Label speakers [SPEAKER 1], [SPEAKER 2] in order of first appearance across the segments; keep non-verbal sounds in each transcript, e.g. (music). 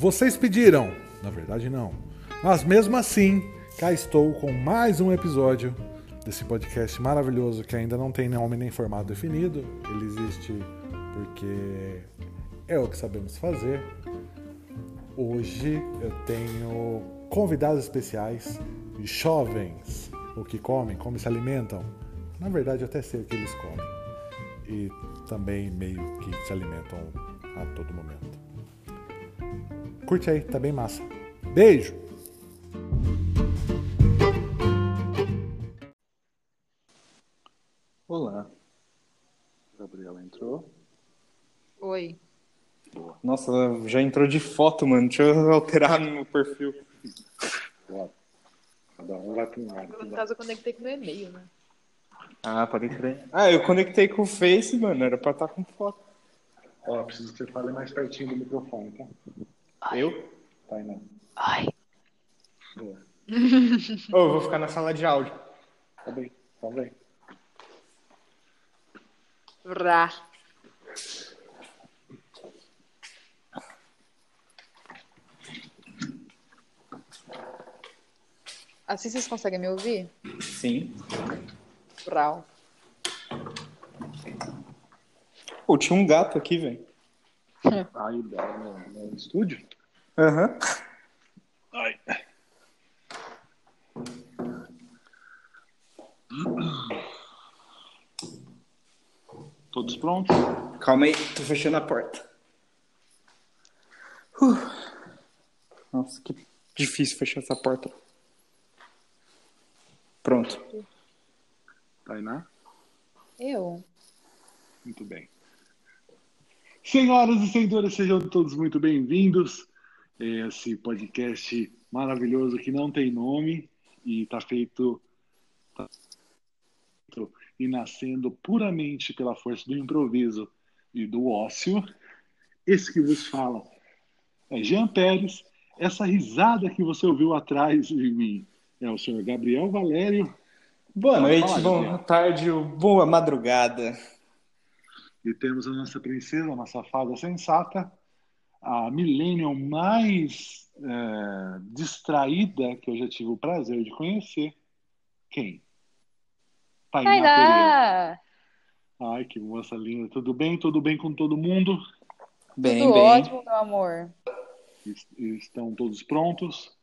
[SPEAKER 1] Vocês pediram, na verdade não. Mas mesmo assim, cá estou com mais um episódio desse podcast maravilhoso que ainda não tem nome nem formato definido. Ele existe porque é o que sabemos fazer. Hoje eu tenho convidados especiais, jovens, o que comem, como se alimentam. Na verdade, eu até sei o que eles comem. E também meio que se alimentam a todo momento. Curte aí, tá bem massa. Beijo!
[SPEAKER 2] Olá. Gabriela entrou.
[SPEAKER 3] Oi.
[SPEAKER 2] Boa. Nossa, já entrou de foto, mano. Deixa eu alterar no meu perfil.
[SPEAKER 4] Cada um vai para um lado.
[SPEAKER 3] No caso, eu conectei com o meu e-mail, né?
[SPEAKER 2] Ah, pode crer. Ah, eu conectei com o Face, mano. Era pra estar com foto.
[SPEAKER 4] Ó, preciso que você fale mais pertinho do microfone, tá?
[SPEAKER 2] Eu?
[SPEAKER 4] Tainá.
[SPEAKER 3] Ai.
[SPEAKER 4] Boa. (laughs)
[SPEAKER 2] Eu vou ficar na sala de áudio.
[SPEAKER 4] Tá bem, tá bem.
[SPEAKER 3] Rá. Assim vocês conseguem me ouvir?
[SPEAKER 2] Sim.
[SPEAKER 3] Brau.
[SPEAKER 2] Pô, tinha um gato aqui, velho.
[SPEAKER 4] Aí, dá no, no estúdio?
[SPEAKER 2] Aham.
[SPEAKER 4] Ai. Todos prontos?
[SPEAKER 2] Calma aí, tô fechando a porta. Uh. Nossa, que difícil fechar essa porta. Pronto.
[SPEAKER 4] Tainá?
[SPEAKER 3] Eu?
[SPEAKER 4] Muito bem. Senhoras e senhores, sejam todos muito bem-vindos. Esse podcast maravilhoso que não tem nome e está feito tá feito e nascendo puramente pela força do improviso e do ócio. Esse que vos fala é Jean Pérez. Essa risada que você ouviu atrás de mim é o senhor Gabriel Valério.
[SPEAKER 2] Boa noite, boa tarde, boa madrugada.
[SPEAKER 4] E temos a nossa princesa, a nossa fada sensata, a millennial mais é, distraída que eu já tive o prazer de conhecer. Quem? Tainá Pereira. Ai, que moça linda. Tudo bem? Tudo bem com todo mundo?
[SPEAKER 2] Bem,
[SPEAKER 3] Tudo
[SPEAKER 2] bem.
[SPEAKER 3] ótimo, meu amor.
[SPEAKER 4] Es- Estão todos prontos?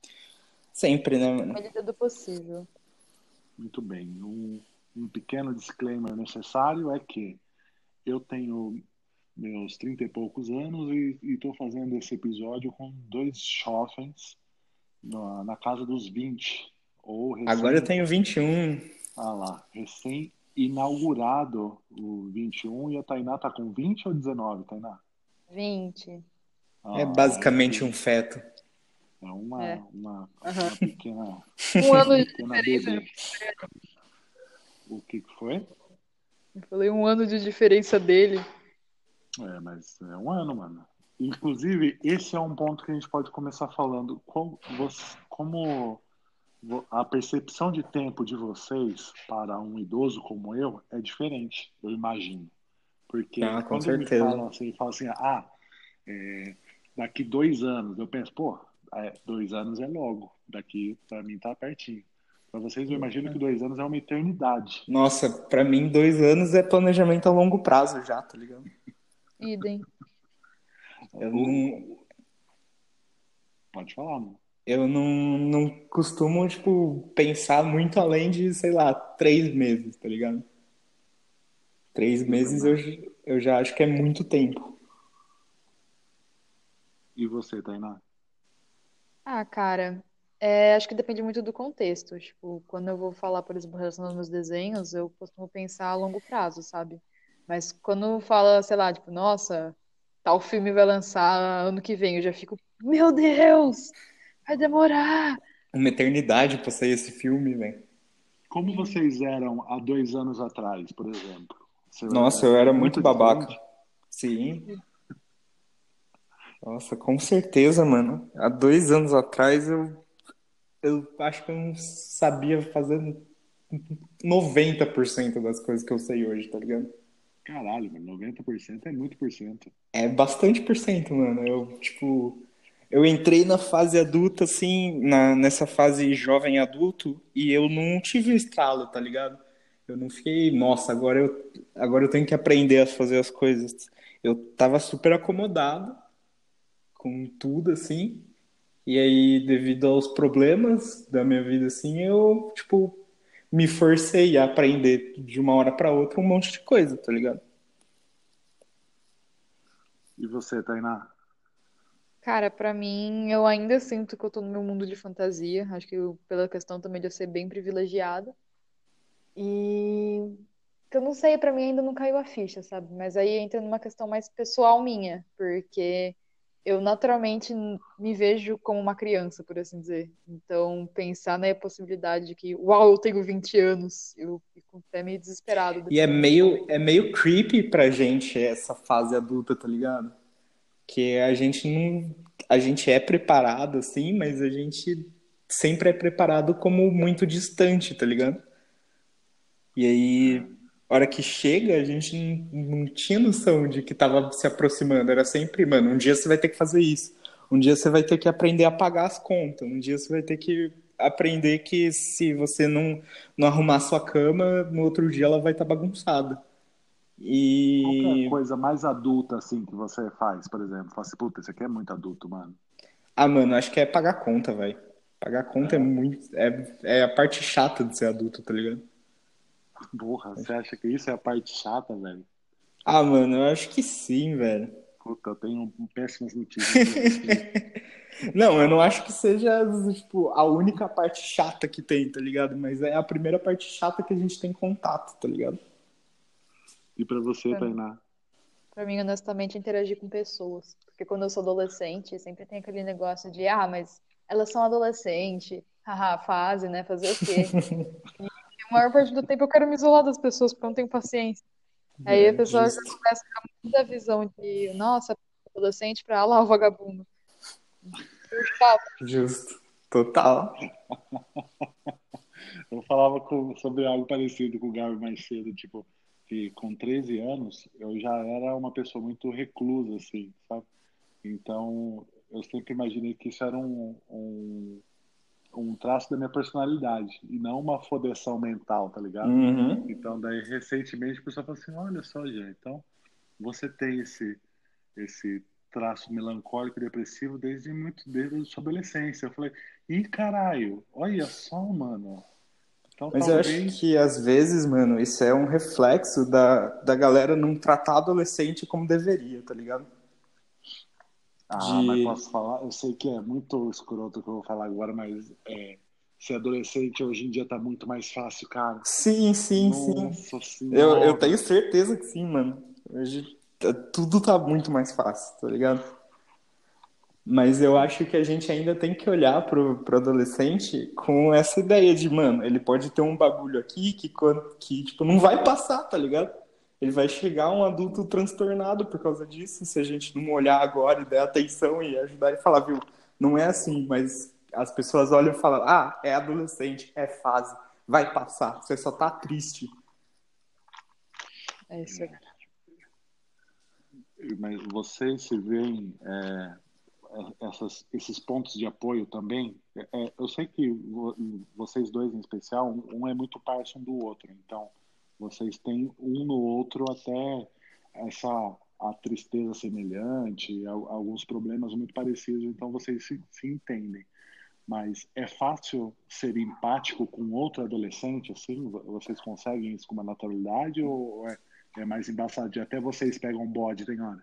[SPEAKER 2] Sempre, né,
[SPEAKER 3] Na
[SPEAKER 2] mano?
[SPEAKER 3] medida do possível.
[SPEAKER 4] Muito bem. Um, um pequeno disclaimer necessário é que eu tenho meus trinta e poucos anos e estou fazendo esse episódio com dois jovens na, na casa dos 20. Ou recém,
[SPEAKER 2] Agora eu tenho 21.
[SPEAKER 4] Ah lá, recém-inaugurado o 21 e a Tainá tá com 20 ou 19, Tainá?
[SPEAKER 3] 20.
[SPEAKER 4] Ah,
[SPEAKER 2] É basicamente um feto.
[SPEAKER 4] É uma,
[SPEAKER 3] É.
[SPEAKER 4] uma, uma pequena,
[SPEAKER 3] Um ano de diferença.
[SPEAKER 4] O que que foi?
[SPEAKER 3] Eu falei um ano de diferença dele.
[SPEAKER 4] É, mas é um ano, mano. Inclusive, esse é um ponto que a gente pode começar falando. Como, você- como a percepção de tempo de vocês para um idoso como eu é diferente, eu imagino. Porque
[SPEAKER 2] Ah, com
[SPEAKER 4] quando
[SPEAKER 2] certeza.
[SPEAKER 4] me falam assim, falam assim, ah, é, daqui dois anos, eu penso, pô, é, dois anos é logo, daqui para mim tá pertinho. Para vocês, eu imagino que dois anos é uma eternidade.
[SPEAKER 2] Nossa, pra mim, dois anos é planejamento a longo prazo já, tá ligado?
[SPEAKER 3] Idem.
[SPEAKER 2] Eu não,
[SPEAKER 4] Pode falar, mano.
[SPEAKER 2] eu não, não costumo, tipo, pensar muito além de, sei lá, três meses, tá ligado? Três meses eu, eu já acho que é muito tempo.
[SPEAKER 4] E você, Tainá?
[SPEAKER 3] Ah, cara, é, acho que depende muito do contexto. Tipo, quando eu vou falar, por exemplo, relacionado aos meus desenhos, eu costumo pensar a longo prazo, sabe? Mas quando fala, sei lá, tipo, nossa, tal filme vai lançar ano que vem, eu já fico, meu Deus, vai demorar.
[SPEAKER 2] Uma eternidade pra sair esse filme, velho.
[SPEAKER 4] Como vocês eram há dois anos atrás, por exemplo? Você
[SPEAKER 2] Nossa, eu era muito babaca.
[SPEAKER 4] diferente?
[SPEAKER 2] Sim. Nossa, com certeza, mano. Há dois anos atrás eu, eu acho que eu não sabia fazer 90% das coisas que eu sei hoje, tá ligado?
[SPEAKER 4] Caralho, mano, 90% é muito por cento.
[SPEAKER 2] É bastante por cento, mano. Eu, tipo, eu entrei na fase adulta, assim, na, nessa fase jovem adulto, e eu não tive o estralo, tá ligado? Eu não fiquei, nossa, agora eu, agora eu tenho que aprender a fazer as coisas. Eu tava super acomodado com tudo, assim, e aí, devido aos problemas da minha vida, assim, eu, tipo, me forcei a aprender de uma hora para outra um monte de coisa, tá ligado?
[SPEAKER 4] E você, Tainá?
[SPEAKER 3] Cara, pra mim, eu ainda sinto que eu tô no meu mundo de fantasia. Acho que eu- pela questão também de eu ser bem privilegiada. E que eu não sei, pra mim ainda não caiu a ficha, sabe? Mas aí entra numa questão mais pessoal minha, porque eu naturalmente me vejo como uma criança, por assim dizer. Então, pensar na possibilidade de que, uau, eu tenho 20 anos, eu fico até meio desesperado.
[SPEAKER 2] E é meio, é meio creepy pra gente essa fase adulta, tá ligado? Que a gente não. A gente é preparado, assim, mas a gente sempre é preparado como muito distante, tá ligado? E aí, a hora que chega, a gente não, não tinha noção de que tava se aproximando. Era sempre, mano, um dia você vai ter que fazer isso. Um dia você vai ter que aprender a pagar as contas. Um dia você vai ter que aprender que se você não, não arrumar sua cama, no outro dia ela vai estar bagunçada.
[SPEAKER 4] Qual que é
[SPEAKER 2] E.
[SPEAKER 4] a coisa mais adulta, assim, que você faz, por exemplo? Fala assim, puta, isso aqui é muito adulto, mano.
[SPEAKER 2] Ah, mano, acho que é pagar conta, velho. Pagar conta é muito. É, é a parte chata de ser adulto, tá ligado?
[SPEAKER 4] Porra, você acha que isso é a parte chata, velho?
[SPEAKER 2] Ah, mano, eu acho que sim, velho.
[SPEAKER 4] Puta, eu tenho péssimas notícias pra. (laughs)
[SPEAKER 2] Não, eu não acho que seja, tipo, a única parte chata que tem, tá ligado? Mas é a primeira parte chata que a gente tem contato, tá ligado?
[SPEAKER 4] E pra você,
[SPEAKER 3] É.
[SPEAKER 4] Tainá?
[SPEAKER 3] Pra mim, honestamente, é interagir com pessoas. Porque quando eu sou adolescente, sempre tem aquele negócio de, ah, mas elas são adolescentes, haha, fase, né? Fazer o quê? (laughs) A maior parte do tempo eu quero me isolar das pessoas, porque eu não tenho paciência. Aí
[SPEAKER 2] É,
[SPEAKER 3] a pessoa já começa a ficar muito da visão de, nossa, adolescente pra lá o vagabundo.
[SPEAKER 2] Justo. Total. (laughs)
[SPEAKER 4] Eu falava com- sobre algo parecido com o Gabi mais cedo, tipo, que com 13 anos eu já era uma pessoa muito reclusa, assim, sabe? Então, eu sempre imaginei que isso era um, um, um traço da minha personalidade e não uma fodeção mental, tá ligado?
[SPEAKER 2] Uhum.
[SPEAKER 4] Então, daí, recentemente, o pessoal falou assim: olha só, gente, então você tem esse, esse traço melancólico e depressivo desde muito desde a sua adolescência. Eu falei: ih, caralho, olha só, mano. Então,
[SPEAKER 2] Mas eu acho
[SPEAKER 4] talvez.
[SPEAKER 2] que às vezes, mano, isso é um reflexo da, da galera não tratar adolescente como deveria, tá ligado?
[SPEAKER 4] Ah,
[SPEAKER 2] de-
[SPEAKER 4] mas posso falar? Eu sei que é muito escroto o que eu vou falar agora, mas é, ser adolescente hoje em dia tá muito mais fácil, cara.
[SPEAKER 2] Sim, sim, sim.
[SPEAKER 4] Nossa senhora.
[SPEAKER 2] Eu, eu tenho certeza que sim, mano. Hoje tá- tudo tá muito mais fácil, tá ligado? Mas eu acho que a gente ainda tem que olhar pro, pro adolescente com essa ideia de, mano, ele pode ter um bagulho aqui que, que tipo, não vai passar, tá ligado? Ele vai chegar um adulto transtornado por causa disso, se a gente não olhar agora e der atenção e ajudar e falar, viu, não é assim, mas as pessoas olham e falam, ah, é adolescente, é fase, vai passar, você só tá triste.
[SPEAKER 3] É isso aí.
[SPEAKER 4] Mas vocês se veem é, essas, esses pontos de apoio também? É, é, eu sei que vo- vocês dois em especial, um, é muito parceiro um do outro, então vocês têm um no outro até essa a tristeza semelhante, al- alguns problemas muito parecidos, então vocês se, se entendem. Mas é fácil ser empático com outro adolescente, assim? Vo- Vocês conseguem isso com uma naturalidade ou é, é mais embaçado? Até vocês pegam um bode, tem hora.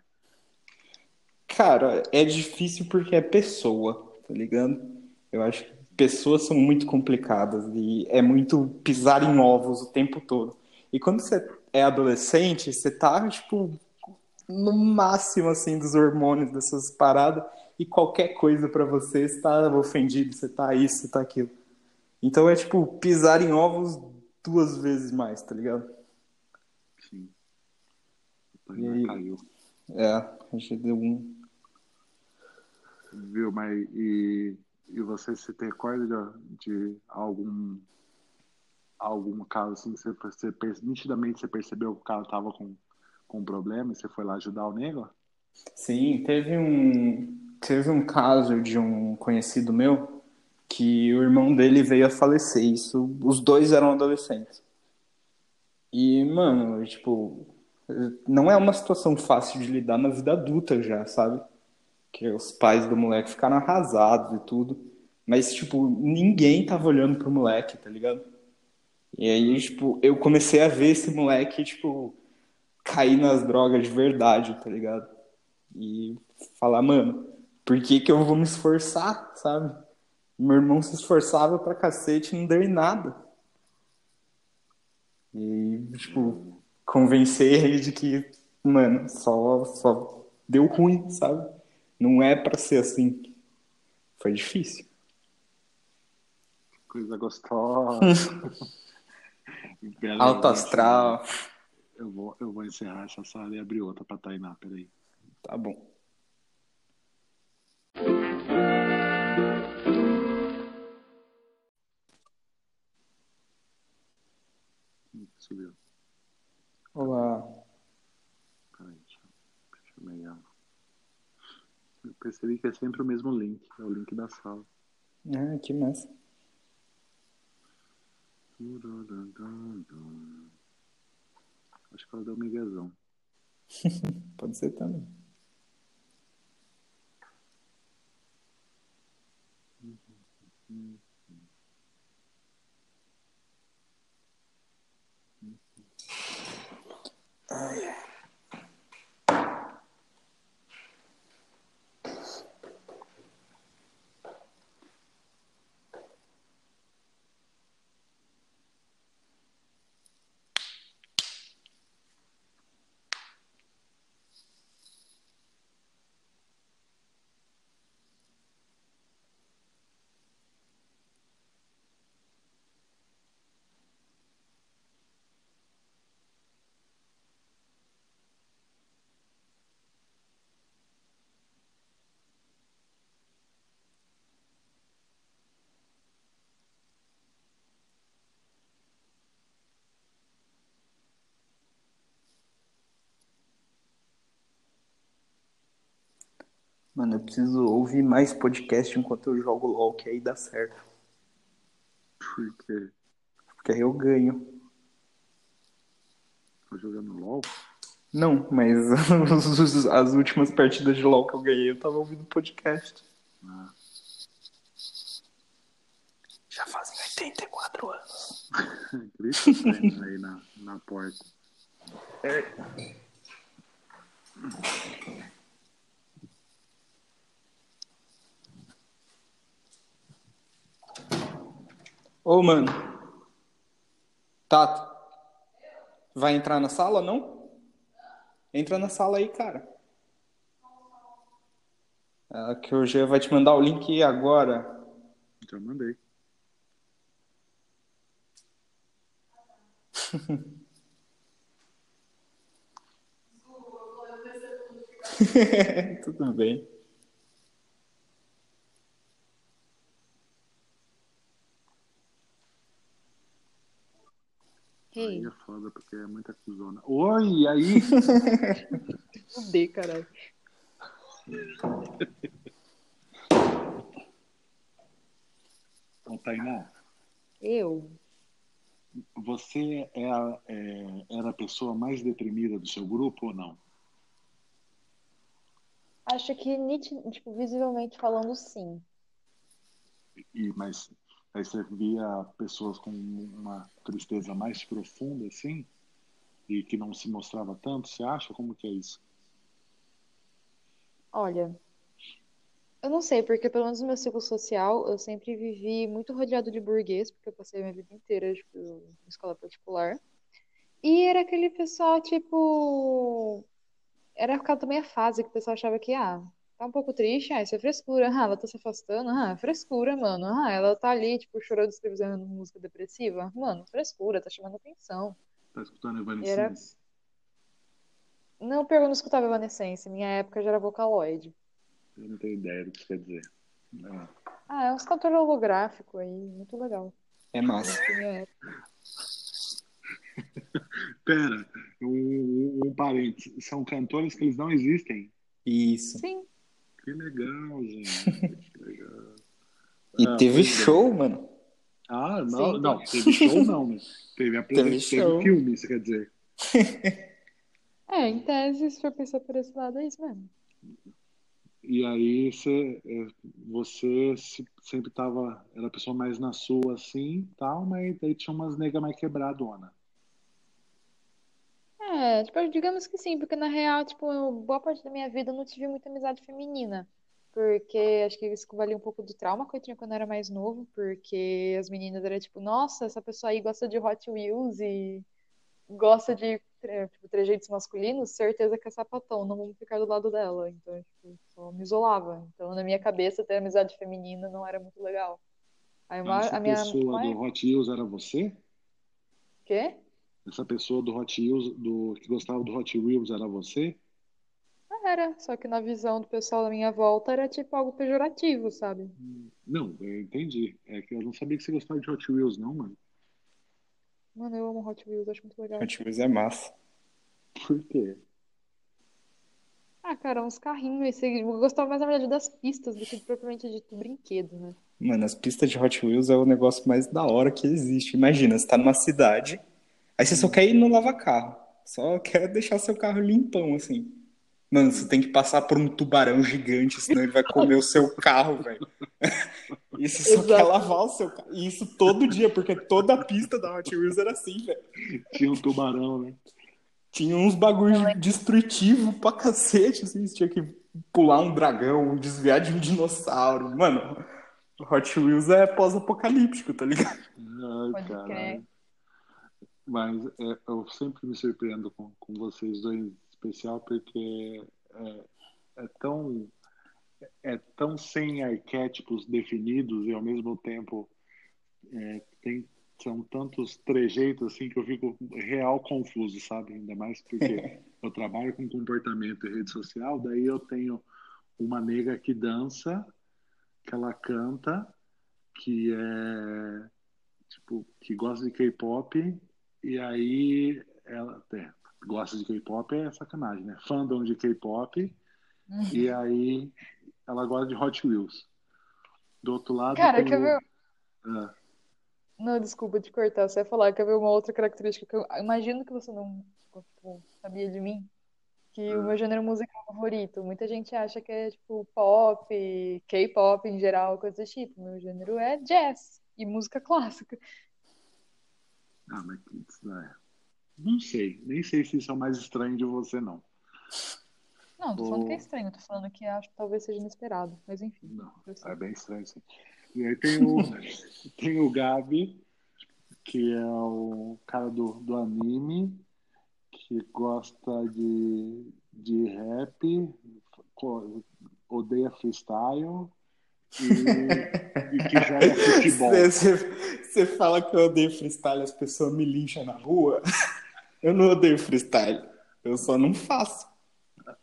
[SPEAKER 2] Cara, é difícil porque é pessoa, tá ligado? Eu acho que pessoas são muito complicadas e é muito pisar em ovos o tempo todo. E quando você é adolescente, você tá, tipo, no máximo, assim, dos hormônios, dessas paradas, e qualquer coisa pra você, você tá ofendido, você tá isso, você tá aquilo. Então é, tipo, pisar em ovos duas vezes mais, tá ligado?
[SPEAKER 4] Sim.
[SPEAKER 2] E aí?
[SPEAKER 4] caiu.
[SPEAKER 2] É, a gente deu um.
[SPEAKER 4] Viu, mas e, e você se recorda de, de algum algum caso assim, que você, você nitidamente você percebeu que o cara tava com, com um problema e você foi lá ajudar o nego?
[SPEAKER 2] Sim, teve um. teve um caso de um conhecido meu que o irmão dele veio a falecer. Isso, os dois eram adolescentes. E, mano, tipo, não é uma situação fácil de lidar na vida adulta já, sabe? Que os pais do moleque ficaram arrasados e tudo. Mas, tipo, ninguém tava olhando pro moleque, tá ligado? E aí, tipo, eu comecei a ver esse moleque, tipo, cair nas drogas de verdade, tá ligado? E falar, mano, por que que eu vou me esforçar, sabe? Meu irmão se esforçava pra cacete e não deu em nada. E, tipo, convencer ele de que, mano, só, só deu ruim, sabe? Não é pra ser assim. Foi difícil.
[SPEAKER 4] Coisa gostosa. (laughs)
[SPEAKER 2] Alto astral.
[SPEAKER 4] Eu vou, eu vou encerrar essa sala e abrir outra pra Tainá, peraí.
[SPEAKER 2] Tá bom.
[SPEAKER 4] Subiu.
[SPEAKER 2] Olá.
[SPEAKER 4] Peraí, deixa eu, chamei ela. Eu percebi que é sempre o mesmo link, é o link da sala.
[SPEAKER 2] Ah, que massa.
[SPEAKER 4] Acho que ela deu um miguezão. (laughs)
[SPEAKER 2] Pode ser também. Mano, eu preciso ouvir mais podcast enquanto eu jogo LOL, que aí dá certo.
[SPEAKER 4] Porque
[SPEAKER 2] Porque aí eu ganho.
[SPEAKER 4] tô jogando LOL.
[SPEAKER 2] Não, mas (laughs) as últimas partidas de LOL que eu ganhei, eu tava ouvindo podcast.
[SPEAKER 4] Ah,
[SPEAKER 2] Já fazem 84 anos. (laughs)
[SPEAKER 4] grita treino aí na, na porta.
[SPEAKER 2] Ô, mano. Tato. Vai entrar na sala, não? Entra na sala aí, cara. Ah, que o G vai te mandar o link agora.
[SPEAKER 4] Já mandei. (laughs)
[SPEAKER 2] Tudo bem.
[SPEAKER 3] Hey,
[SPEAKER 4] Aí é foda porque é muita cuzona. Oi, aí? (laughs)
[SPEAKER 3] fudei, caralho.
[SPEAKER 4] Então, Tainá,
[SPEAKER 3] Eu?
[SPEAKER 4] você é a- é- era a pessoa mais deprimida do seu grupo ou não?
[SPEAKER 3] Acho que, tipo, visivelmente falando, sim.
[SPEAKER 4] E, mas aí você via pessoas com uma tristeza mais profunda, assim, e que não se mostrava tanto, você acha? Como que é isso?
[SPEAKER 3] Olha, eu não sei, porque pelo menos no meu ciclo social, eu sempre vivi muito rodeado de burguês, porque eu passei a minha vida inteira, tipo, em escola particular. E era aquele pessoal, tipo. Era aquela também a fase que o pessoal achava que, ah, tá um pouco triste, ah, isso é frescura, ah, ela tá se afastando, ah, frescura, mano, ah, ela tá ali, tipo, chorando, escrevendo música depressiva, mano, frescura, tá chamando atenção.
[SPEAKER 4] Tá escutando
[SPEAKER 3] Era-
[SPEAKER 4] Evanescence?
[SPEAKER 3] Não, eu não escutava Evanescence, minha época já era Vocaloid.
[SPEAKER 4] Eu não tenho ideia do que isso quer dizer. É.
[SPEAKER 3] Ah, é uns cantores holográficos aí, muito legal.
[SPEAKER 2] É massa.
[SPEAKER 3] Na minha época. (laughs)
[SPEAKER 4] Pera, um, um, um parênteses. São cantores que eles não existem?
[SPEAKER 2] Isso.
[SPEAKER 3] Sim,
[SPEAKER 4] Que legal, gente. Que legal. (laughs)
[SPEAKER 2] E
[SPEAKER 4] Ah,
[SPEAKER 2] teve
[SPEAKER 4] é.
[SPEAKER 2] show, mano.
[SPEAKER 4] Ah, não,
[SPEAKER 3] Sim,
[SPEAKER 4] não,
[SPEAKER 3] teve.
[SPEAKER 4] teve show não, né? Teve, a
[SPEAKER 2] Teve
[SPEAKER 4] teve
[SPEAKER 2] show.
[SPEAKER 4] filme, você quer dizer. (laughs)
[SPEAKER 3] É, em tese, se for pensar por esse lado, é isso mesmo.
[SPEAKER 4] E aí você, é, você se- sempre tava, era a pessoa mais na sua assim, tal, mas daí tinha umas nega mais quebradona.
[SPEAKER 3] É, tipo, digamos que sim, porque na real, tipo, boa parte da minha vida eu não tive muita amizade feminina. Porque acho que isso valia um pouco do trauma que eu tinha quando eu era mais novo, porque as meninas eram tipo, nossa, essa pessoa aí gosta de Hot Wheels e gosta de tre- tipo, trejeitos masculinos, certeza que é sapatão, não vamos ficar do lado dela. Então, tipo, só me isolava. Então, na minha cabeça, ter amizade feminina não era muito legal. Aí uma,
[SPEAKER 4] Essa
[SPEAKER 3] a minha
[SPEAKER 4] pessoa do Hot Wheels era você?
[SPEAKER 3] Quê?
[SPEAKER 4] Essa pessoa do Hot Wheels, do, que gostava do Hot Wheels era você?
[SPEAKER 3] Era, só que na visão do pessoal da minha volta era tipo algo pejorativo, sabe?
[SPEAKER 4] Não, eu entendi. É que eu não sabia que você gostava de Hot Wheels, não, mano.
[SPEAKER 3] Mano, eu amo Hot Wheels, acho muito legal.
[SPEAKER 2] Hot Wheels é massa.
[SPEAKER 4] Por quê?
[SPEAKER 3] Ah, cara, uns carrinhos. esse- Eu gostava mais, na verdade, das pistas do que propriamente dito brinquedo, né?
[SPEAKER 2] Mano, as pistas de Hot Wheels é o negócio mais da hora que existe. Imagina, você tá numa cidade, aí você só quer ir no lava-carro. Só quer deixar seu carro limpão, assim. Mano, você tem que passar por um tubarão gigante, senão ele vai comer o seu carro, velho. (laughs) E você só
[SPEAKER 3] Exato.
[SPEAKER 2] quer lavar o seu carro. E isso todo dia, porque toda a pista da Hot Wheels era assim, velho.
[SPEAKER 4] Tinha um tubarão, né?
[SPEAKER 2] Tinha uns bagulho destrutivo pra cacete, assim. Você tinha que pular um dragão, desviar de um dinossauro. Mano, Hot Wheels é pós-apocalíptico, tá ligado?
[SPEAKER 4] Ai,
[SPEAKER 3] Pode
[SPEAKER 4] caralho.
[SPEAKER 3] crer.
[SPEAKER 4] Mas é, eu sempre me surpreendo com, com vocês dois em especial porque é, é tão é tão sem arquétipos definidos e ao mesmo tempo é, tem são tantos trejeitos assim que eu fico real confuso, sabe? Ainda mais porque (laughs) eu trabalho com comportamento e rede social, daí eu tenho uma nega que dança, que ela canta, que é tipo que gosta de K-pop e aí ela é, gosta de K-pop é sacanagem, né? Fandom de K-pop e aí ela gosta de Hot Wheels. Do outro lado
[SPEAKER 3] Cara,
[SPEAKER 4] tem
[SPEAKER 3] quer ver?
[SPEAKER 4] Ah,
[SPEAKER 3] Não, desculpa te cortar. Você ia falar, quer ver uma outra característica que eu imagino que você não sabia de mim? Que o meu gênero musical favorito. Muita gente acha que é tipo pop, K-pop em geral, coisa do tipo. Meu gênero é jazz e música clássica.
[SPEAKER 4] Ah, mas é. Não sei, nem sei se isso é o mais estranho de você, não.
[SPEAKER 3] Não, tô falando que é estranho, tô falando que acho que talvez seja inesperado, mas enfim.
[SPEAKER 4] Não, é bem estranho, sim. E aí tem o, (laughs) tem o Gabi, que é o cara do, do anime, que gosta de, de rap, odeia freestyle e, e que joga (laughs) futebol.
[SPEAKER 2] Você fala que eu odeio freestyle, as pessoas me lincham na rua. (laughs) Eu não odeio freestyle. Eu só não faço.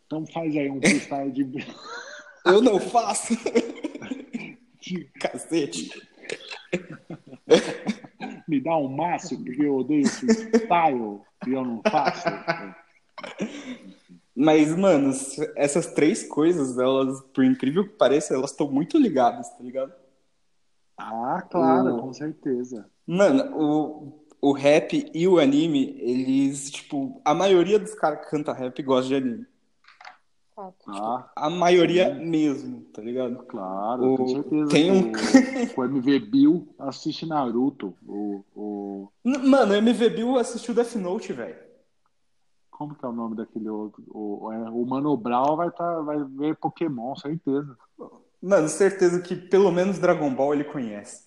[SPEAKER 4] Então faz aí um freestyle de, (laughs)
[SPEAKER 2] Eu não faço.
[SPEAKER 4] de-
[SPEAKER 2] Cacete.
[SPEAKER 4] me dá um máximo, porque eu odeio freestyle e eu não faço.
[SPEAKER 2] Mas, mano, essas três coisas, elas, por incrível que pareça, elas estão muito ligadas, tá ligado?
[SPEAKER 4] Ah, claro,
[SPEAKER 2] O-
[SPEAKER 4] com certeza.
[SPEAKER 2] Mano, o, o rap e o anime, eles, tipo, a maioria dos caras que canta rap gosta de anime.
[SPEAKER 4] Ah,
[SPEAKER 2] A maioria mesmo, tá ligado?
[SPEAKER 4] claro, com
[SPEAKER 2] O-
[SPEAKER 4] certeza.
[SPEAKER 2] tem um-
[SPEAKER 4] O, o MV Bill assiste Naruto. O, o,
[SPEAKER 2] Mano, o MV Bill assistiu Death Note, velho.
[SPEAKER 4] Como que é o nome daquele outro? O, é, o Mano Brown vai, tá, vai ver Pokémon, certeza.
[SPEAKER 2] Mano, certeza que pelo menos Dragon Ball ele conhece.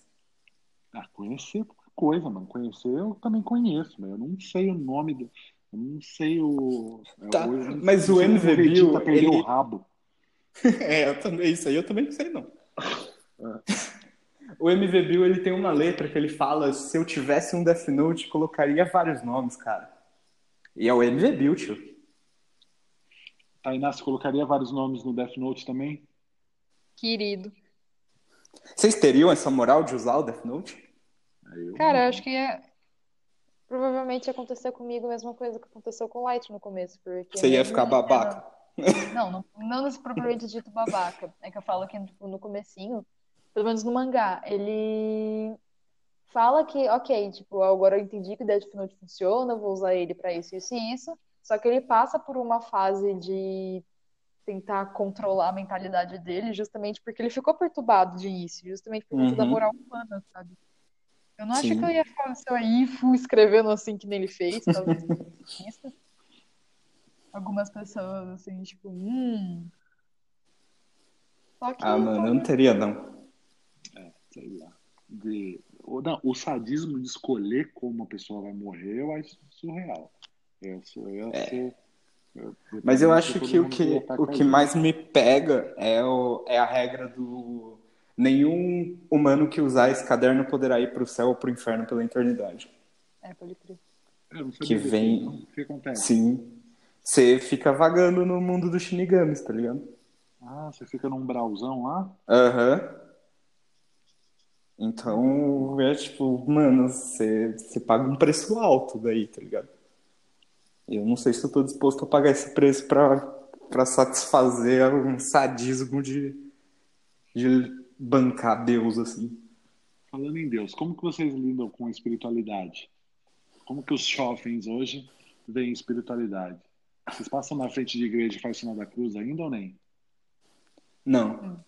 [SPEAKER 4] Ah, conhecer é coisa, mano. Conhecer eu também conheço, mas eu não sei o nome do. Eu não sei o. é,
[SPEAKER 2] Tá,
[SPEAKER 4] eu
[SPEAKER 2] mas o
[SPEAKER 4] como
[SPEAKER 2] MV
[SPEAKER 4] Vegeta
[SPEAKER 2] Bill,
[SPEAKER 4] perdeu
[SPEAKER 2] ele-
[SPEAKER 4] o rabo. (laughs)
[SPEAKER 2] É, eu também, isso aí eu também não sei, não. (laughs) O MV Bill, ele tem uma letra que ele fala, se eu tivesse um Death Note, colocaria vários nomes, cara. E é o MV tio.
[SPEAKER 4] Tainá, você colocaria vários nomes no Death Note também?
[SPEAKER 3] Querido.
[SPEAKER 2] Vocês teriam essa moral de usar o Death Note?
[SPEAKER 4] Aí eu-
[SPEAKER 3] Cara, eu acho que é... provavelmente ia acontecer comigo a mesma coisa que aconteceu com o Light no começo, porque
[SPEAKER 2] Você ia ficar babaca.
[SPEAKER 3] Não, não, não nesse propriamente dito babaca. É que eu falo que tipo, no comecinho, pelo menos no mangá, ele fala que, ok, tipo, agora eu entendi que o Death Note funciona, vou usar ele pra isso, isso e isso. Só que ele passa por uma fase de tentar controlar a mentalidade dele, justamente porque ele ficou perturbado de início, justamente por conta da
[SPEAKER 2] Uhum.
[SPEAKER 3] moral humana, sabe? Eu não
[SPEAKER 2] Sim.
[SPEAKER 3] que eu ia fazer aí, fui escrevendo assim que nem ele fez, talvez (laughs) isso. Algumas pessoas, assim, tipo, hum. Só que
[SPEAKER 2] Ah, mano, eu não teria, não.
[SPEAKER 4] sei lá. De, não, o sadismo de escolher como a pessoa vai morrer, eu acho surreal. Eu sou, eu sou, eu-
[SPEAKER 2] Mas eu acho que o que, o que mais me pega é, o, é a regra do nenhum humano que usar esse caderno poderá ir pro céu ou pro inferno pela eternidade.
[SPEAKER 3] É, pode crer.
[SPEAKER 4] Eu não sabia
[SPEAKER 2] que vem-
[SPEAKER 4] O que acontece?
[SPEAKER 2] Sim. Você fica vagando no mundo dos shinigamis, tá ligado?
[SPEAKER 4] Ah, você fica num umbralzão lá?
[SPEAKER 2] Aham. Então, é tipo, mano, você, você paga um preço alto daí, tá ligado? Eu não sei se eu tô disposto a pagar esse preço pra, pra satisfazer um sadismo de, de bancar Deus, assim.
[SPEAKER 4] Falando em Deus, como que vocês lidam com a espiritualidade? Como que os jovens hoje veem espiritualidade? Vocês passam na frente de igreja e fazem sinal da cruz ainda ou nem?
[SPEAKER 2] Não.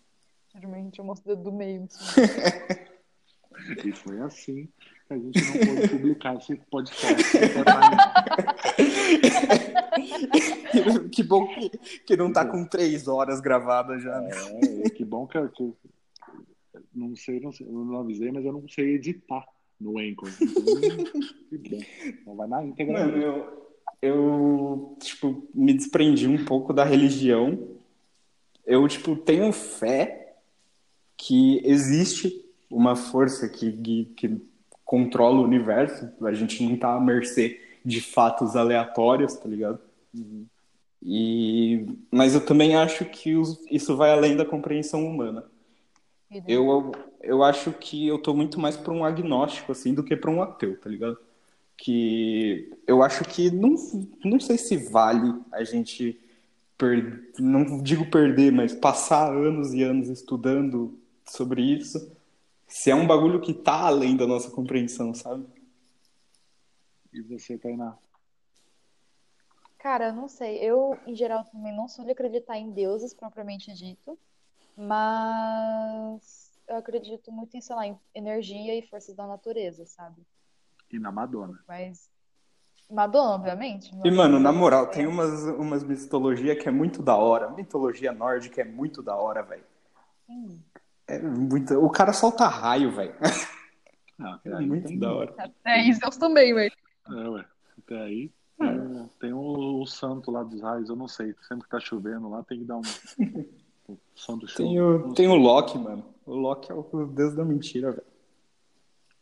[SPEAKER 3] Geralmente eu mostro o dedo do meio. (laughs) (laughs)
[SPEAKER 4] E foi assim que a gente não pôde publicar esse podcast.
[SPEAKER 2] que (laughs) bom que, que não tá com três horas gravadas já, né?
[SPEAKER 4] É, que bom que eu, que eu- não sei, não sei, eu não avisei, mas eu não sei editar no Anchor. Então, que bom. Não vai na íntegra.
[SPEAKER 2] Mano, eu, eu, tipo, me desprendi um pouco da religião. Eu, tipo, tenho fé que existe uma força que, que, que controla o universo. A gente não tá à mercê de fatos aleatórios, tá ligado? E... Mas eu também acho que isso vai além da compreensão humana. Eu, eu acho que eu tô muito mais pra um agnóstico, assim, do que pra um ateu, tá ligado? Que eu acho que não, não sei se vale a gente, per, não digo perder, mas passar anos e anos estudando sobre isso, se é um bagulho que tá além da nossa compreensão, sabe?
[SPEAKER 4] E você, Tainá?
[SPEAKER 3] Cara, eu não sei. Eu, em geral, também não sou de acreditar em deuses propriamente dito, mas eu acredito muito em, sei lá, em energia e forças da natureza, sabe?
[SPEAKER 4] E na Madonna.
[SPEAKER 3] Mas. Madonna, obviamente.
[SPEAKER 2] E, mano, na moral, tem umas, umas mitologias que é muito da hora. Mitologia nórdica é muito da hora, velho.
[SPEAKER 3] Sim.
[SPEAKER 2] É muito... O cara solta raio, velho.
[SPEAKER 4] Ah, (laughs)
[SPEAKER 2] É muito
[SPEAKER 4] tem-
[SPEAKER 2] da hora.
[SPEAKER 3] Até isso Deus também, velho.
[SPEAKER 4] É, ué. Até aí. Tem, o- tem o, o santo lá dos raios, eu não sei. Sempre que tá chovendo lá, tem que dar um. (laughs) o santo show.
[SPEAKER 2] Tem o, tem o Loki, mano. O Loki é o deus da mentira, velho.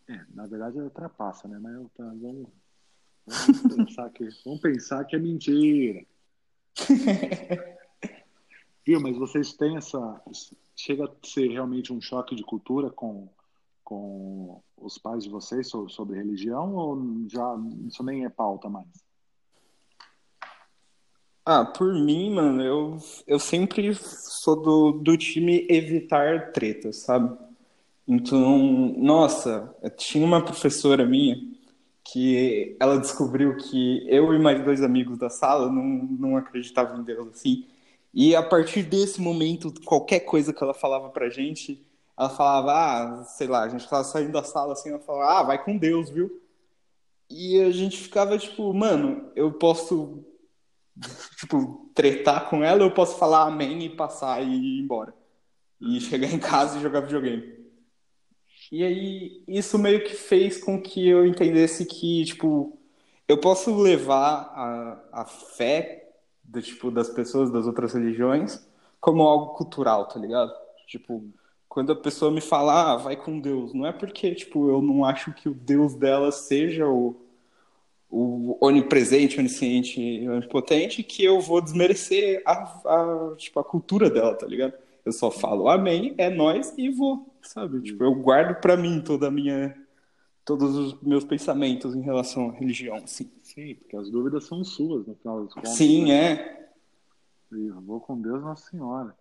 [SPEAKER 4] É, na verdade é trapaça, né? Mas eu, tá, vamos, vamos, pensar que, vamos pensar que é mentira. (laughs) Viu? Mas vocês têm essa. Chega a ser realmente um choque de cultura com, com os pais de vocês sobre, religião ou já isso nem é pauta mais?
[SPEAKER 2] Ah, por mim, mano, eu, eu sempre sou do, do time evitar tretas, sabe? Então, nossa, tinha uma professora minha que ela descobriu que eu e mais dois amigos da sala não, não acreditavam em Deus, assim. E a partir desse momento, qualquer coisa que ela falava pra gente, ela falava, ah, sei lá, a gente tava saindo da sala assim, ela falava, ah, vai com Deus, viu? E a gente ficava tipo, mano, eu posso tipo, tretar com ela, eu posso falar amém e passar e ir embora. E chegar em casa e jogar videogame. E aí, isso meio que fez com que eu entendesse que, tipo, eu posso levar a, a fé do, tipo, das pessoas das outras religiões como algo cultural, tá ligado? Tipo, quando a pessoa me fala, ah, vai com Deus, não é porque, tipo, eu não acho que o Deus dela seja o, o onipresente, onisciente onipotente que eu vou desmerecer a, a, tipo, a cultura dela, tá ligado? Eu só falo amém, é nós e vou, sabe? Tipo, eu guardo pra mim toda a minha todos os meus pensamentos em relação à religião, assim.
[SPEAKER 4] Sim, porque as dúvidas são suas, no final das contas.
[SPEAKER 2] Sim,
[SPEAKER 4] né?
[SPEAKER 2] é.
[SPEAKER 4] Eu vou com Deus Nossa Senhora.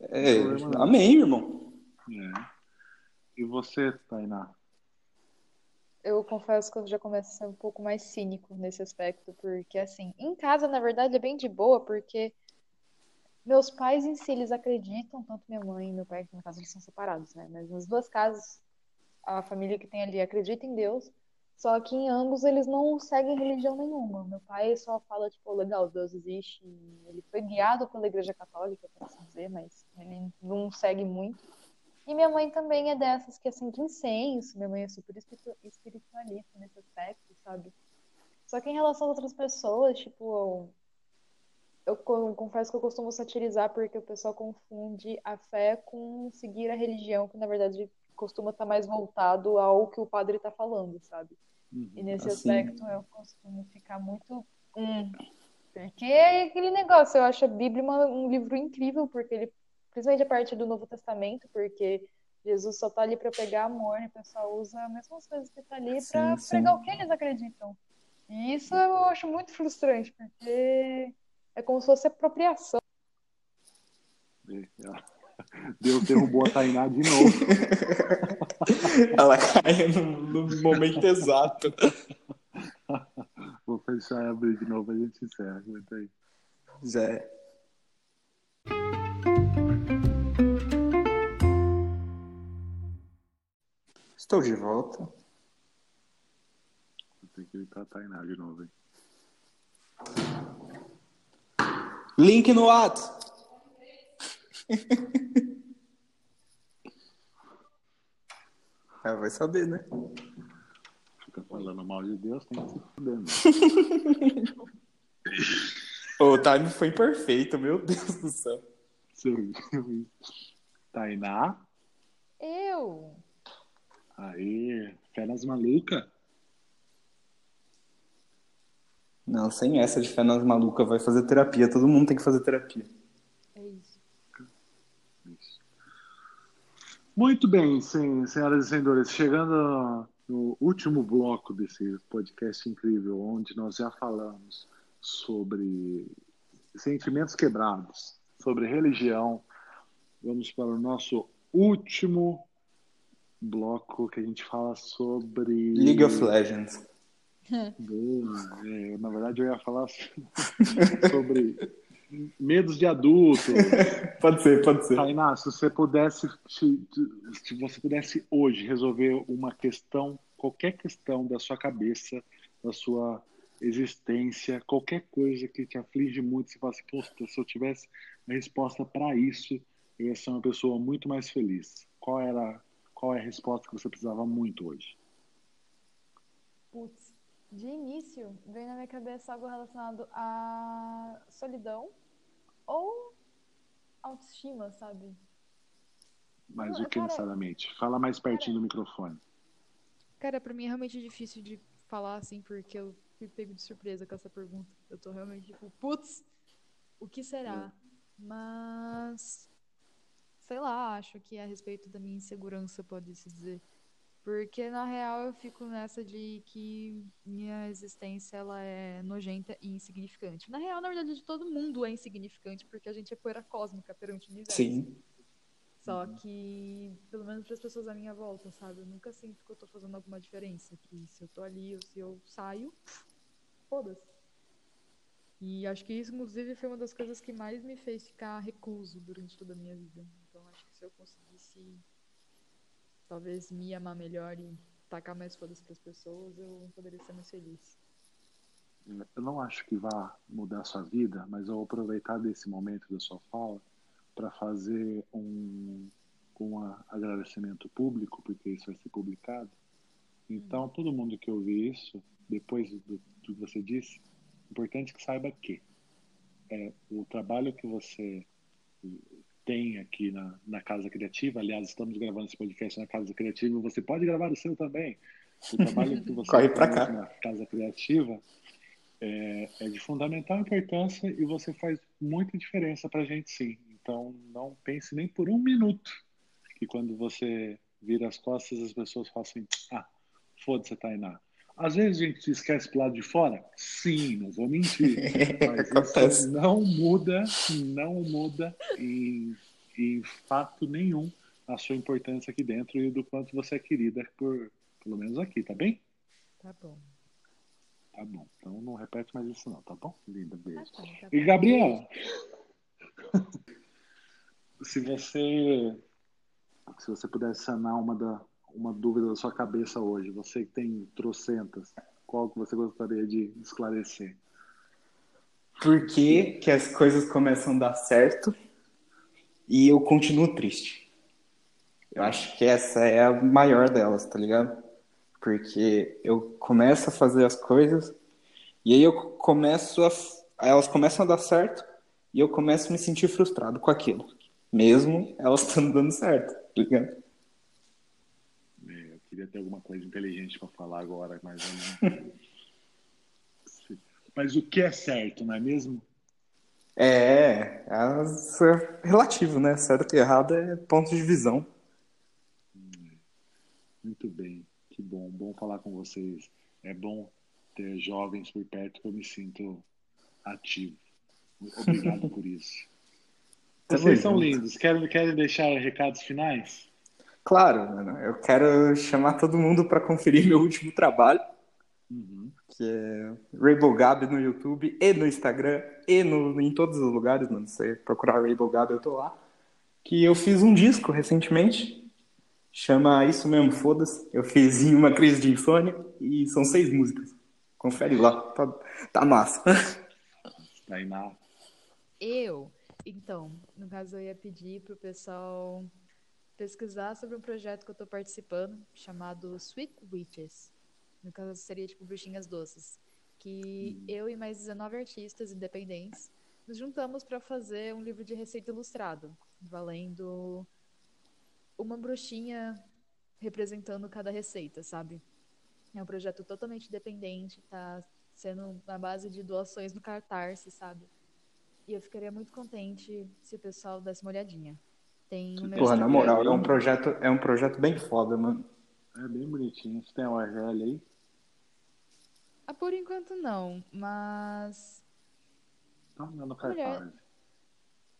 [SPEAKER 2] É, amém, irmão.
[SPEAKER 4] É. E você, Tainá?
[SPEAKER 3] Eu confesso que eu já começo a ser um pouco mais cínico nesse aspecto, porque assim, em casa, na verdade, é bem de boa, porque meus pais em si, eles acreditam, tanto minha mãe e meu pai, que no caso eles são separados, né? Mas nas duas casas, a família que tem ali acredita em Deus, só que em ambos eles não seguem religião nenhuma. Meu pai só fala, tipo, legal, Deus existe. Ele foi guiado pela Igreja Católica, por assim dizer, mas ele não segue muito. E minha mãe também é dessas que acende incenso. Minha mãe é super espiritualista nesse aspecto, sabe? Só que em relação a outras pessoas, tipo, eu confesso que eu costumo satirizar porque o pessoal confunde a fé com seguir a religião, que na verdade costuma estar mais voltado ao que o padre está falando, sabe? Uhum, e nesse assim... aspecto eu costumo ficar muito. Hum, porque é aquele negócio, eu acho a Bíblia um livro incrível, porque ele principalmente a parte do Novo Testamento, porque Jesus só tá ali para pegar amor e o pessoal usa as mesmas coisas que tá ali para pregar o que eles acreditam. E isso eu acho muito frustrante, porque é como se fosse apropriação.
[SPEAKER 4] Deus derrubou a Tainá de novo. (laughs)
[SPEAKER 2] Ela cai no, no momento exato.
[SPEAKER 4] Vou fechar e abrir de novo, a gente encerra. Aguenta aí.
[SPEAKER 2] Zé. Estou de volta.
[SPEAKER 4] Vou ter que gritar a Tainá de novo, hein?
[SPEAKER 2] Link no WhatsApp. É, vai saber, né?
[SPEAKER 4] Fica falando mal de Deus, tem que se fuder, né?
[SPEAKER 2] o time foi perfeito, meu Deus do céu.
[SPEAKER 4] Tainá?
[SPEAKER 3] Eu.
[SPEAKER 4] Aí, fé nas malucas.
[SPEAKER 2] Não, sem essa de fé nas malucas, vai fazer terapia. Todo mundo tem que fazer terapia.
[SPEAKER 3] É isso.
[SPEAKER 4] isso. Muito bem, senhoras e senhores. Chegando no último bloco desse podcast incrível, onde nós já falamos sobre sentimentos quebrados, sobre religião. Vamos para o nosso último bloco que a gente fala sobre.
[SPEAKER 2] League of Legends.
[SPEAKER 4] Boa. É, na verdade, eu ia falar (laughs) sobre medos de adulto. (laughs)
[SPEAKER 2] pode ser, pode ser.
[SPEAKER 4] Tainá, se você pudesse, se você pudesse hoje resolver uma questão, qualquer questão da sua cabeça, da sua existência, qualquer coisa que te aflige muito, você fala assim, Poxa, se eu tivesse uma resposta para isso, eu ia ser uma pessoa muito mais feliz. Qual era qual é a resposta que você precisava muito hoje?
[SPEAKER 3] Putz, de início veio na minha cabeça algo relacionado à solidão ou autoestima, sabe?
[SPEAKER 4] Mas Não, o que cara... necessariamente? Fala mais pertinho cara... do microfone.
[SPEAKER 3] Cara, pra mim é realmente difícil de falar assim, porque eu fui pego de surpresa com essa pergunta. Eu tô realmente tipo, putz, o que será? É. Mas sei lá, acho que é a respeito da minha insegurança, pode-se dizer. Porque, na real, eu fico nessa de que minha existência ela é nojenta e insignificante. Na real, na verdade, de todo mundo é insignificante, porque a gente é poeira cósmica perante o universo.
[SPEAKER 2] Sim.
[SPEAKER 3] Só que, pelo menos para as pessoas à minha volta, sabe? Eu nunca sinto que eu tô fazendo alguma diferença. Que se eu tô ali ou se eu saio, foda-se. E acho que isso, inclusive, foi uma das coisas que mais me fez ficar recluso durante toda a minha vida. Então, acho que se eu conseguisse, talvez, me amar melhor e tacar mais foda-se para as pessoas, eu poderia ser mais feliz.
[SPEAKER 4] Eu não acho que vá mudar a sua vida, mas eu vou aproveitar desse momento da sua fala para fazer um, um agradecimento público, porque isso vai ser publicado. Então, todo mundo que ouvir isso, depois do, do que você disse, importante que saiba que é, o trabalho que você tem aqui na, na Casa Criativa, aliás, estamos gravando esse podcast na Casa Criativa, você pode gravar o seu também. O trabalho que (laughs) você
[SPEAKER 2] Corre pra cá.
[SPEAKER 4] na Casa Criativa é, é, de fundamental importância e você faz muita diferença para a gente, sim. Então, não pense nem por um minuto que quando você vira as costas, as pessoas falam assim: ah, foda-se, Tainá. Às vezes a gente se esquece pro lado de fora? Sim, não vou mentir. (laughs) Mas
[SPEAKER 2] Acontece.
[SPEAKER 4] isso não muda, não muda em, em fato nenhum a sua importância aqui dentro e do quanto você é querida por, pelo menos aqui, tá bem?
[SPEAKER 3] Tá bom.
[SPEAKER 4] Tá bom. Então não repete mais isso não, tá bom? Linda, beijo.
[SPEAKER 3] Tá bom, tá
[SPEAKER 4] E. Gabriela, (laughs) se você se você pudesse sanar uma da uma dúvida da sua cabeça hoje, você que tem trocentas, qual que você gostaria de esclarecer?
[SPEAKER 2] Por que, que as coisas começam a dar certo e eu continuo triste? Eu acho que essa é a maior delas, tá ligado? Porque eu começo a fazer as coisas e aí eu começo a. Elas começam a dar certo e eu começo a me sentir frustrado com aquilo. Mesmo elas (laughs) estando dando certo, tá ligado?
[SPEAKER 4] É, queria ter alguma coisa inteligente para falar agora, mas eu não. (laughs) Mas o que é certo, não é mesmo?
[SPEAKER 2] É, elas- é relativo, né? Certo e errado é ponto de visão.
[SPEAKER 4] Muito bem, que bom, bom falar com vocês. É bom ter jovens por perto que eu me sinto ativo. Obrigado (laughs) por isso. Vocês são lindos. Querem, querem deixar recados finais?
[SPEAKER 2] Claro, mano, eu quero chamar todo mundo para conferir meu último trabalho,
[SPEAKER 4] Uhum.
[SPEAKER 2] que é Rainbow Gab no YouTube e no Instagram e no, em todos os lugares, mano. Se você procurar Rainbow Gab, eu tô lá. Que eu fiz um disco recentemente, chama Isso Mesmo, Foda-se. Eu fiz em uma crise de insônia e são seis músicas. Confere lá, tá, tá massa. (laughs)
[SPEAKER 4] Tainá.
[SPEAKER 3] Eu, então, no caso eu ia pedir pro pessoal pesquisar sobre um projeto que eu tô participando, chamado Sweet Witches. No caso seria tipo bruxinhas doces, que eu e mais 19 artistas independentes nos juntamos para fazer um livro de receita ilustrado, valendo uma bruxinha representando cada receita, sabe? É um projeto totalmente independente, tá sendo na base de doações no Catarse, sabe? E eu ficaria muito contente se o pessoal desse uma olhadinha. Tem meu
[SPEAKER 2] Porra, na moral, é um projeto, é um projeto bem foda, mano.
[SPEAKER 4] É bem bonitinho. Você tem a URL aí?
[SPEAKER 3] Ah, por enquanto não, mas.
[SPEAKER 4] Tá no cartaz.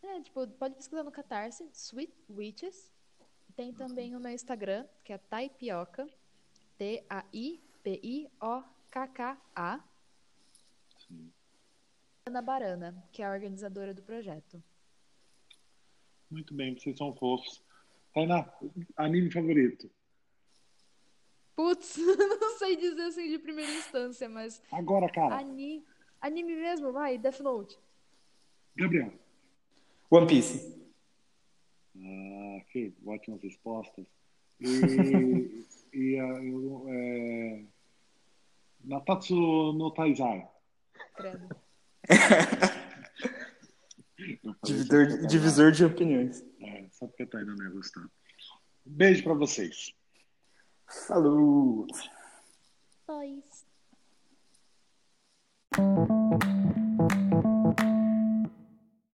[SPEAKER 3] É, tipo, pode pesquisar no Catarse, Sweet Witches. Tem também o meu Instagram, que é Taipioca. T-A-I-P-I-O-K-K-A. Ana Barana, que é a organizadora do projeto.
[SPEAKER 4] Muito bem, vocês são fofos. Tainá, anime favorito?
[SPEAKER 3] Putz, (laughs) não sei dizer assim de primeira instância, mas
[SPEAKER 4] Agora, cara.
[SPEAKER 3] ani... anime mesmo, vai, Death Note.
[SPEAKER 4] Gabriel.
[SPEAKER 2] One Piece.
[SPEAKER 4] Ah, que ótimas respostas. E, (laughs) e ah, eu, é, Natatsu no Taizai.
[SPEAKER 3] Credo. (laughs)
[SPEAKER 4] É
[SPEAKER 2] divisor,
[SPEAKER 4] de,
[SPEAKER 2] divisor de opiniões.
[SPEAKER 4] É, só porque tá a Taina não ia gostar. Beijo pra vocês.
[SPEAKER 2] Falou!